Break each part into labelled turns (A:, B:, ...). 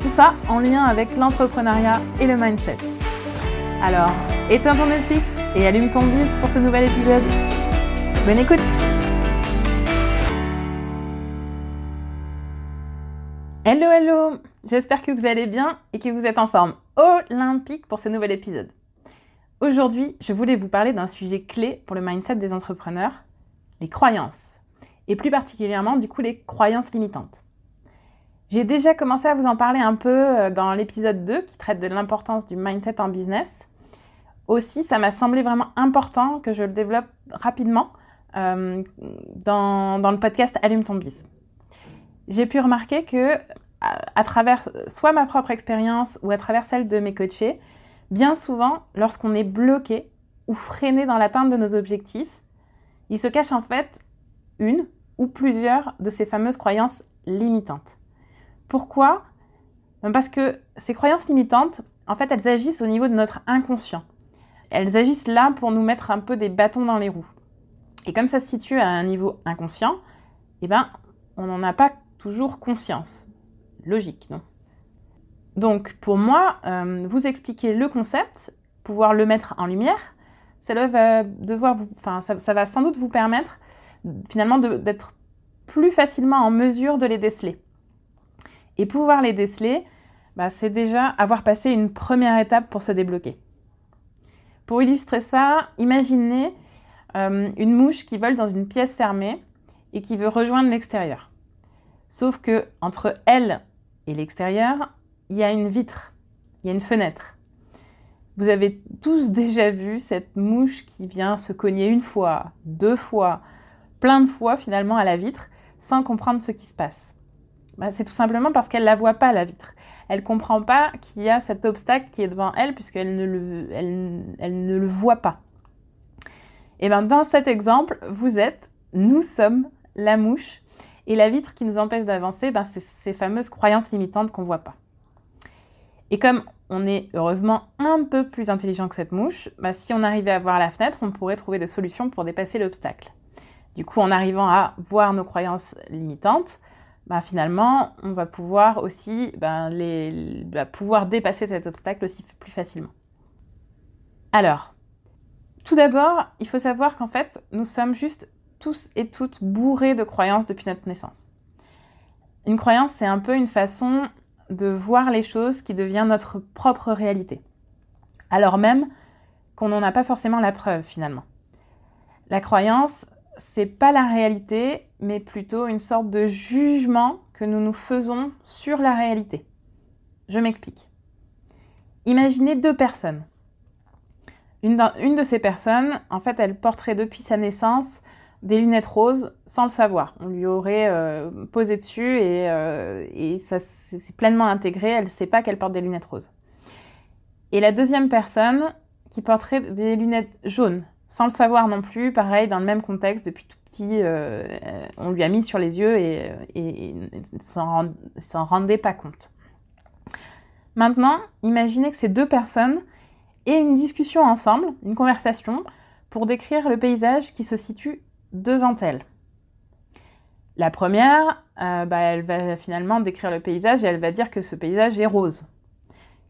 A: Tout ça en lien avec l'entrepreneuriat et le mindset. Alors, éteins ton Netflix et allume ton bise pour ce nouvel épisode. Bonne écoute Hello hello J'espère que vous allez bien et que vous êtes en forme olympique pour ce nouvel épisode. Aujourd'hui, je voulais vous parler d'un sujet clé pour le mindset des entrepreneurs, les croyances. Et plus particulièrement, du coup, les croyances limitantes. J'ai déjà commencé à vous en parler un peu euh, dans l'épisode 2 qui traite de l'importance du mindset en business. Aussi, ça m'a semblé vraiment important que je le développe rapidement euh, dans, le podcast Allume ton bise. J'ai pu remarquer que à, à, travers soit ma propre expérience ou à travers celle de mes coachés, bien souvent, lorsqu'on est bloqué ou freiné dans l'atteinte de nos objectifs, il se cache en fait une ou plusieurs de ces fameuses croyances limitantes. Pourquoi? Ben Parce que ces croyances limitantes, en fait, elles agissent au niveau de notre inconscient. Elles agissent là pour nous mettre un peu des bâtons dans les roues. Et comme ça se situe à un niveau inconscient, eh ben, on n'en a pas toujours conscience. Logique, non? Donc, pour moi, euh, vous expliquer le concept, pouvoir le mettre en lumière, ça va sans doute vous permettre finalement d'être plus facilement en mesure de les déceler. Et pouvoir les déceler, bah, c'est déjà avoir passé une première étape pour se débloquer. Pour illustrer ça, imaginez euh, une mouche qui vole dans une pièce fermée et qui veut rejoindre l'extérieur. Sauf que entre elle et l'extérieur, il y a une vitre, il y a une fenêtre. Vous avez tous déjà vu cette mouche qui vient se cogner une fois, deux fois, plein de fois finalement à la vitre sans comprendre ce qui se passe. Bah, c'est tout simplement parce qu'elle ne la voit pas, la vitre. Elle ne comprend pas qu'il y a cet obstacle qui est devant elle puisqu'elle ne le, voit pas. Et bien dans cet exemple, vous êtes, nous sommes la mouche et la vitre qui nous empêche d'avancer, ben, c'est ces fameuses croyances limitantes qu'on ne voit pas. Et comme on est heureusement un peu plus intelligent que cette mouche, bah, si on arrivait à voir la fenêtre, on pourrait trouver des solutions pour dépasser l'obstacle. Du coup, en arrivant à voir nos croyances limitantes, bah, finalement, on va pouvoir aussi bah, les, bah, pouvoir dépasser cet obstacle aussi plus facilement. Alors, tout d'abord, il faut savoir qu'en fait, nous sommes juste tous et toutes bourrés de croyances depuis notre naissance. Une croyance, c'est un peu une façon de voir les choses qui devient notre propre réalité. Alors même qu'on n'en a pas forcément la preuve finalement. La croyance, c'est pas la réalité, mais plutôt une sorte de jugement que nous nous faisons sur la réalité. Je m'explique. Imaginez deux personnes. Une, une, de ces personnes, en fait, elle porterait depuis sa naissance des lunettes roses sans le savoir. On lui aurait euh, posé dessus et, euh, et ça s'est pleinement intégré. Elle ne sait pas qu'elle porte des lunettes roses. Et la deuxième personne qui porterait des lunettes jaunes sans le savoir non plus, pareil, dans le même contexte, depuis tout petit, euh, on lui a mis sur les yeux et, et, ne s'en rendait pas compte. Maintenant, imaginez que ces deux personnes aient une discussion ensemble, une conversation, pour décrire le paysage qui se situe devant elle. La première, euh, bah, elle va finalement décrire le paysage et elle va dire que ce paysage est rose.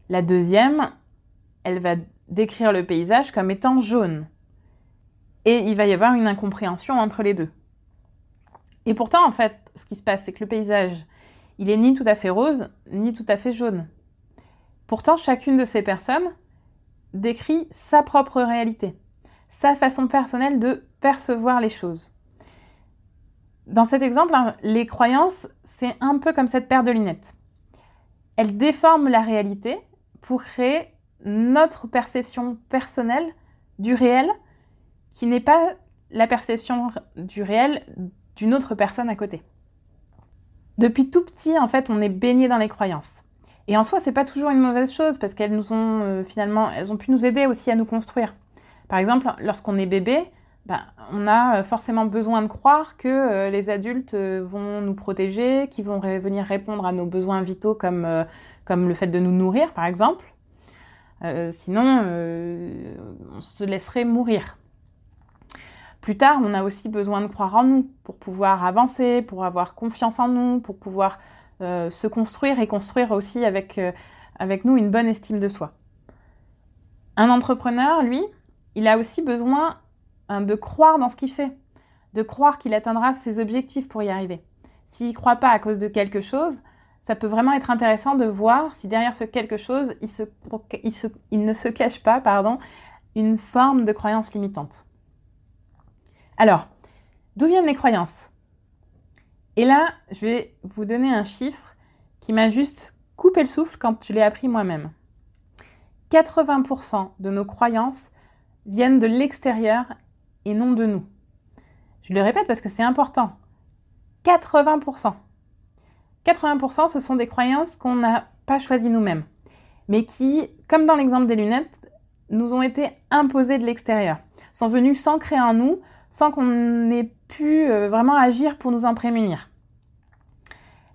A: La deuxième, elle va décrire le paysage comme étant jaune. Et il va y avoir une incompréhension entre les deux. Et pourtant, en fait, ce qui se passe, c'est que le paysage, il est ni tout à fait rose, ni tout à fait jaune. Pourtant, chacune de ces personnes décrit sa propre réalité, sa façon personnelle de percevoir les choses. Dans cet exemple, hein, les croyances, c'est un peu comme cette paire de lunettes. Elles déforment la réalité pour créer notre perception personnelle du réel qui n'est pas la perception du réel d'une autre personne à côté. Depuis tout petit, en fait, on est baigné dans les croyances. Et en soi, c'est pas toujours une mauvaise chose parce qu'elles nous ont euh, finalement, elles ont pu nous aider aussi à nous construire. Par exemple, lorsqu'on est bébé, ben, on a euh, forcément besoin de croire que euh, les adultes vont nous protéger, qu'ils vont venir répondre à nos besoins vitaux comme, comme le fait de nous nourrir, par exemple. sinon, on se laisserait mourir. Plus tard, on a aussi besoin de croire en nous pour pouvoir avancer, pour avoir confiance en nous, pour pouvoir euh, se construire et construire aussi avec, euh, avec nous une bonne estime de soi. Un entrepreneur, lui, il a aussi besoin hein, de croire dans ce qu'il fait, de croire qu'il atteindra ses objectifs pour y arriver. S'il ne croit pas à cause de quelque chose, ça peut vraiment être intéressant de voir si derrière ce quelque chose, il, il ne se cache pas pardon, une forme de croyance limitante. Alors, d'où viennent les croyances? Et là, je vais vous donner un chiffre qui m'a juste coupé le souffle quand je l'ai appris moi-même. 80% de nos croyances viennent de l'extérieur et non de nous. Je le répète parce que c'est important. 80%. 80% ce sont des croyances qu'on n'a pas choisies nous-mêmes, mais qui, comme dans l'exemple des lunettes, nous ont été imposées de l'extérieur, sont venues s'ancrer en nous sans qu'on ait pu euh, vraiment agir pour nous en prémunir.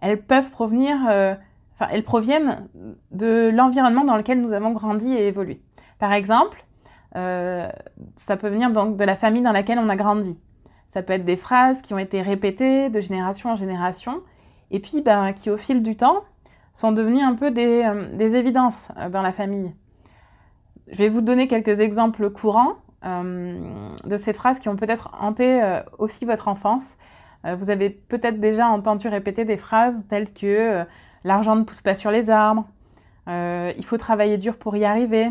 A: Elles peuvent provenir, euh, enfin, elles proviennent de l'environnement dans lequel nous avons grandi et évolué. Par exemple, euh, ça peut venir donc de la famille dans laquelle on a grandi. Ça peut être des phrases qui ont été répétées de génération en génération et puis ben, qui, au fil du temps, sont devenues un peu des, évidences dans la famille. Je vais vous donner quelques exemples courants de ces phrases qui ont peut-être hanté euh, aussi votre enfance. Euh, vous avez peut-être déjà entendu répéter des phrases telles que l'argent ne pousse pas sur les arbres, il faut travailler dur pour y arriver,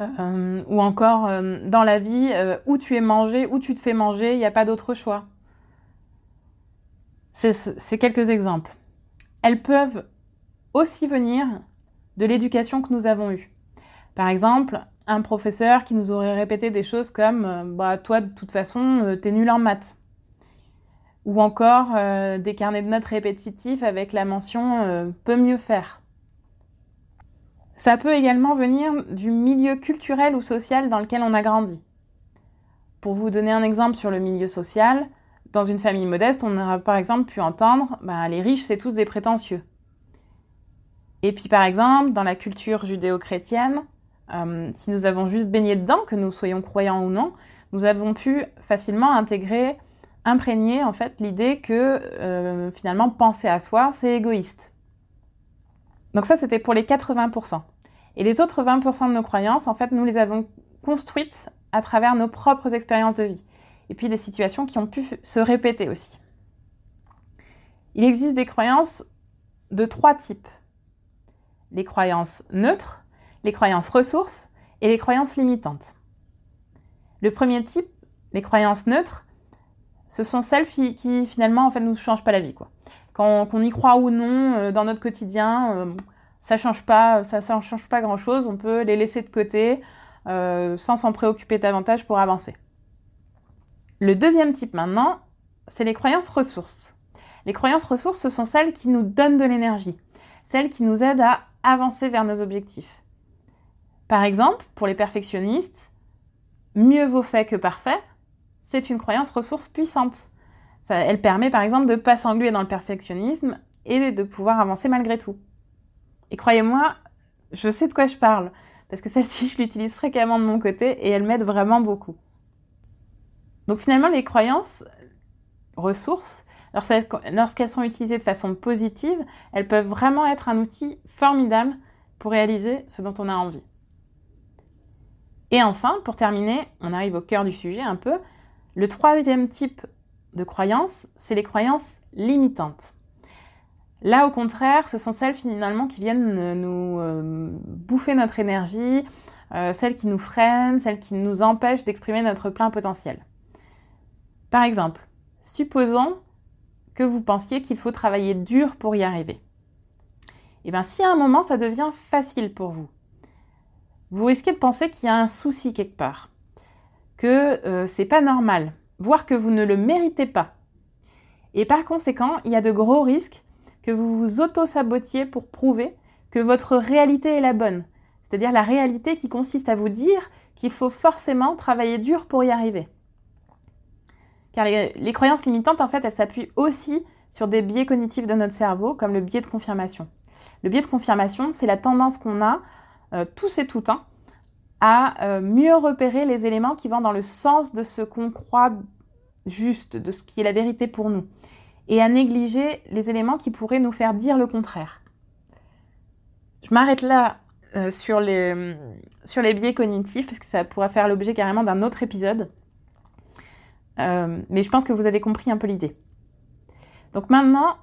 A: ou encore dans la vie, où tu es mangé, où tu te fais manger, il n'y a pas d'autre choix. C'est quelques exemples. Elles peuvent aussi venir de l'éducation que nous avons eue. Par exemple, un professeur qui nous aurait répété des choses comme euh, bah toi de toute façon euh, t'es nul en maths ou encore euh, des carnets de notes répétitifs avec la mention peut mieux faire. Ça peut également venir du milieu culturel ou social dans lequel on a grandi. Pour vous donner un exemple sur le milieu social, dans une famille modeste, on aurait par exemple pu entendre bah, les riches, c'est tous des prétentieux. Et puis par exemple, dans la culture judéo-chrétienne, euh, si nous avons juste baigné dedans, que nous soyons croyants ou non, nous avons pu facilement intégrer, imprégner en fait l'idée que euh, finalement penser à soi, c'est égoïste. Donc ça, c'était pour les 80%. Et les autres 20% de nos croyances, en fait, nous les avons construites à travers nos propres expériences de vie. Et puis des situations qui ont pu se répéter aussi. Il existe des croyances de trois types. Les croyances neutres, les croyances ressources et les croyances limitantes. Le premier type, les croyances neutres, ce sont celles qui, finalement en fait nous changent pas la vie quoi. Qu'on y croit ou non euh, dans notre quotidien, euh, ça change pas, ça, ça change pas grand chose. On peut les laisser de côté euh, sans s'en préoccuper davantage pour avancer. Le deuxième type maintenant, c'est les croyances ressources. Les croyances ressources, ce sont celles qui nous donnent de l'énergie, celles qui nous aident à avancer vers nos objectifs. Par exemple, pour les perfectionnistes, mieux vaut fait que parfait, c'est une croyance ressource puissante. elle permet par exemple de ne pas s'engluer dans le perfectionnisme et de pouvoir avancer malgré tout. Et croyez-moi, je sais de quoi je parle, parce que celle-ci, je l'utilise fréquemment de mon côté et elle m'aide vraiment beaucoup. Donc finalement, les croyances ressources, lorsqu'elles sont utilisées de façon positive, elles peuvent vraiment être un outil formidable pour réaliser ce dont on a envie. Et enfin, pour terminer, on arrive au cœur du sujet un peu. Le troisième type de croyances, c'est les croyances limitantes. Là, au contraire, ce sont celles finalement qui viennent nous euh, bouffer notre énergie, euh, celles qui nous freinent, celles qui nous empêchent d'exprimer notre plein potentiel. Par exemple, supposons que vous pensiez qu'il faut travailler dur pour y arriver. Et eh bien, si à un moment ça devient facile pour vous, vous risquez de penser qu'il y a un souci quelque part, que euh, c'est pas normal, voire que vous ne le méritez pas. Et par conséquent, il y a de gros risques que vous vous auto-sabotiez pour prouver que votre réalité est la bonne. C'est-à-dire la réalité qui consiste à vous dire qu'il faut forcément travailler dur pour y arriver. Car les, les croyances limitantes, en fait, elles s'appuient aussi sur des biais cognitifs de notre cerveau, comme le biais de confirmation. Le biais de confirmation, c'est la tendance qu'on a, euh, tous et tout, hein, à euh, mieux repérer les éléments qui vont dans le sens de ce qu'on croit juste, de ce qui est la vérité pour nous, et à négliger les éléments qui pourraient nous faire dire le contraire. Je m'arrête là euh, sur, les, sur les biais cognitifs, parce que ça pourrait faire l'objet carrément d'un autre épisode. mais je pense que vous avez compris un peu l'idée. Donc maintenant,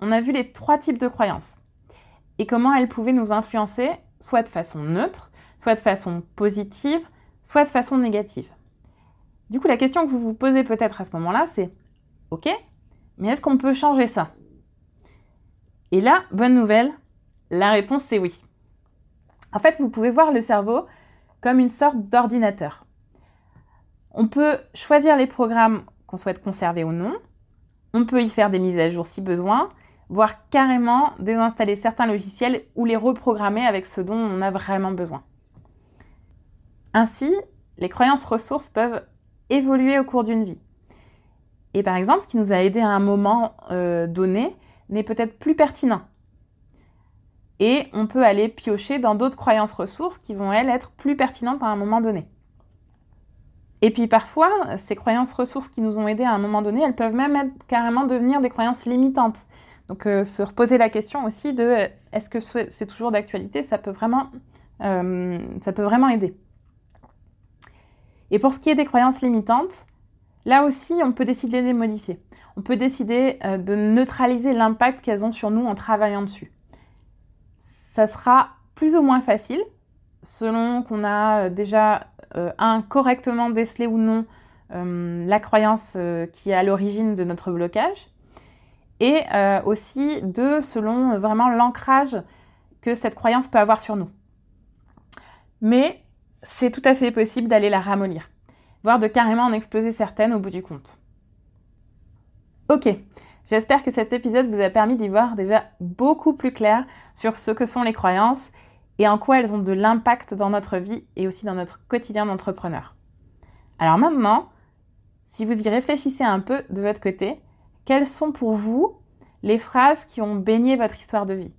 A: on a vu les trois types de croyances et comment elles pouvaient nous influencer, soit de façon neutre, soit de façon positive, soit de façon négative. Du coup, la question que vous vous posez peut-être à ce moment-là, c'est OK, mais est-ce qu'on peut changer ça? Et là, bonne nouvelle, la réponse c'est oui. En fait, vous pouvez voir le cerveau comme une sorte d'ordinateur. On peut choisir les programmes qu'on souhaite conserver ou non, on peut y faire des mises à jour si besoin, voire carrément désinstaller certains logiciels ou les reprogrammer avec ce dont on a vraiment besoin. Ainsi, les croyances ressources peuvent évoluer au cours d'une vie. Et par exemple, ce qui nous a aidé à un moment euh, donné n'est peut-être plus pertinent. Et on peut aller piocher dans d'autres croyances ressources qui vont, elles, être plus pertinentes à un moment donné. Et puis parfois, ces croyances ressources qui nous ont aidés à un moment donné, elles peuvent même être, carrément devenir des croyances limitantes. Donc euh, se reposer la question aussi de euh, est-ce que c'est toujours d'actualité? Ça peut vraiment, euh, ça peut vraiment aider. Et pour ce qui est des croyances limitantes, là aussi, on peut décider de les modifier. On peut décider de neutraliser l'impact qu'elles ont sur nous en travaillant dessus. Ça sera plus ou moins facile selon qu'on a déjà un, correctement déceler ou non la croyance qui est à l'origine de notre blocage, et aussi deux, selon vraiment l'ancrage que cette croyance peut avoir sur nous. Mais c'est tout à fait possible d'aller la ramollir, voire de carrément en exploser certaines au bout du compte. Ok, j'espère que cet épisode vous a permis d'y voir déjà beaucoup plus clair sur ce que sont les croyances et en quoi elles ont de l'impact dans notre vie et aussi dans notre quotidien d'entrepreneur. Alors maintenant, si vous y réfléchissez un peu de votre côté, quelles sont pour vous les phrases qui ont baigné votre histoire de vie?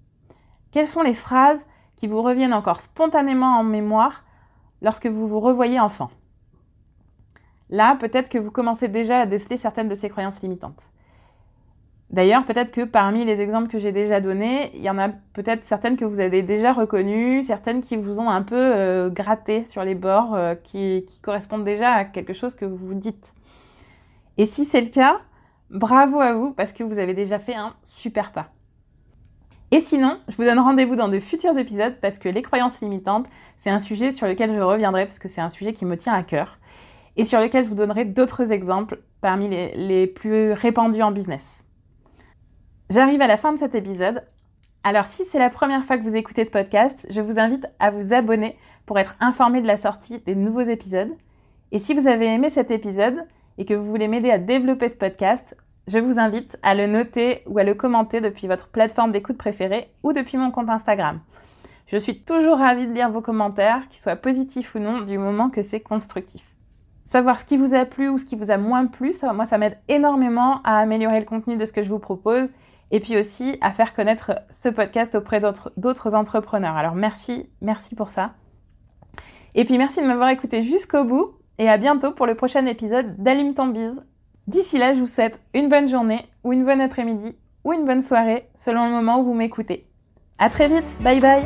A: Quelles sont les phrases qui vous reviennent encore spontanément en mémoire lorsque vous vous revoyez enfant? Là, peut-être que vous commencez déjà à déceler certaines de ces croyances limitantes. D'ailleurs, peut-être que parmi les exemples que j'ai déjà donnés, il y en a peut-être certaines que vous avez déjà reconnues, certaines qui vous ont un peu euh, gratté sur les bords, euh, qui, correspondent déjà à quelque chose que vous vous dites. Et si c'est le cas, bravo à vous parce que vous avez déjà fait un super pas. Et sinon, je vous donne rendez-vous dans de futurs épisodes parce que les croyances limitantes, c'est un sujet sur lequel je reviendrai parce que c'est un sujet qui me tient à cœur et sur lequel je vous donnerai d'autres exemples parmi les plus répandus en business. J'arrive à la fin de cet épisode. Alors si c'est la première fois que vous écoutez ce podcast, je vous invite à vous abonner pour être informé de la sortie des nouveaux épisodes. Et si vous avez aimé cet épisode et que vous voulez m'aider à développer ce podcast, je vous invite à le noter ou à le commenter depuis votre plateforme d'écoute préférée ou depuis mon compte Instagram. Je suis toujours ravie de lire vos commentaires, qu'ils soient positifs ou non, du moment que c'est constructif. Savoir ce qui vous a plu ou ce qui vous a moins plu, moi ça m'aide énormément à améliorer le contenu de ce que je vous propose et puis aussi à faire connaître ce podcast auprès d'autres entrepreneurs. Alors merci, merci pour ça. Et puis merci de m'avoir écouté jusqu'au bout et à bientôt pour le prochain épisode d'Allume ton. D'ici là, je vous souhaite une bonne journée ou une bonne après-midi ou une bonne soirée selon le moment où vous m'écoutez. À très vite, bye bye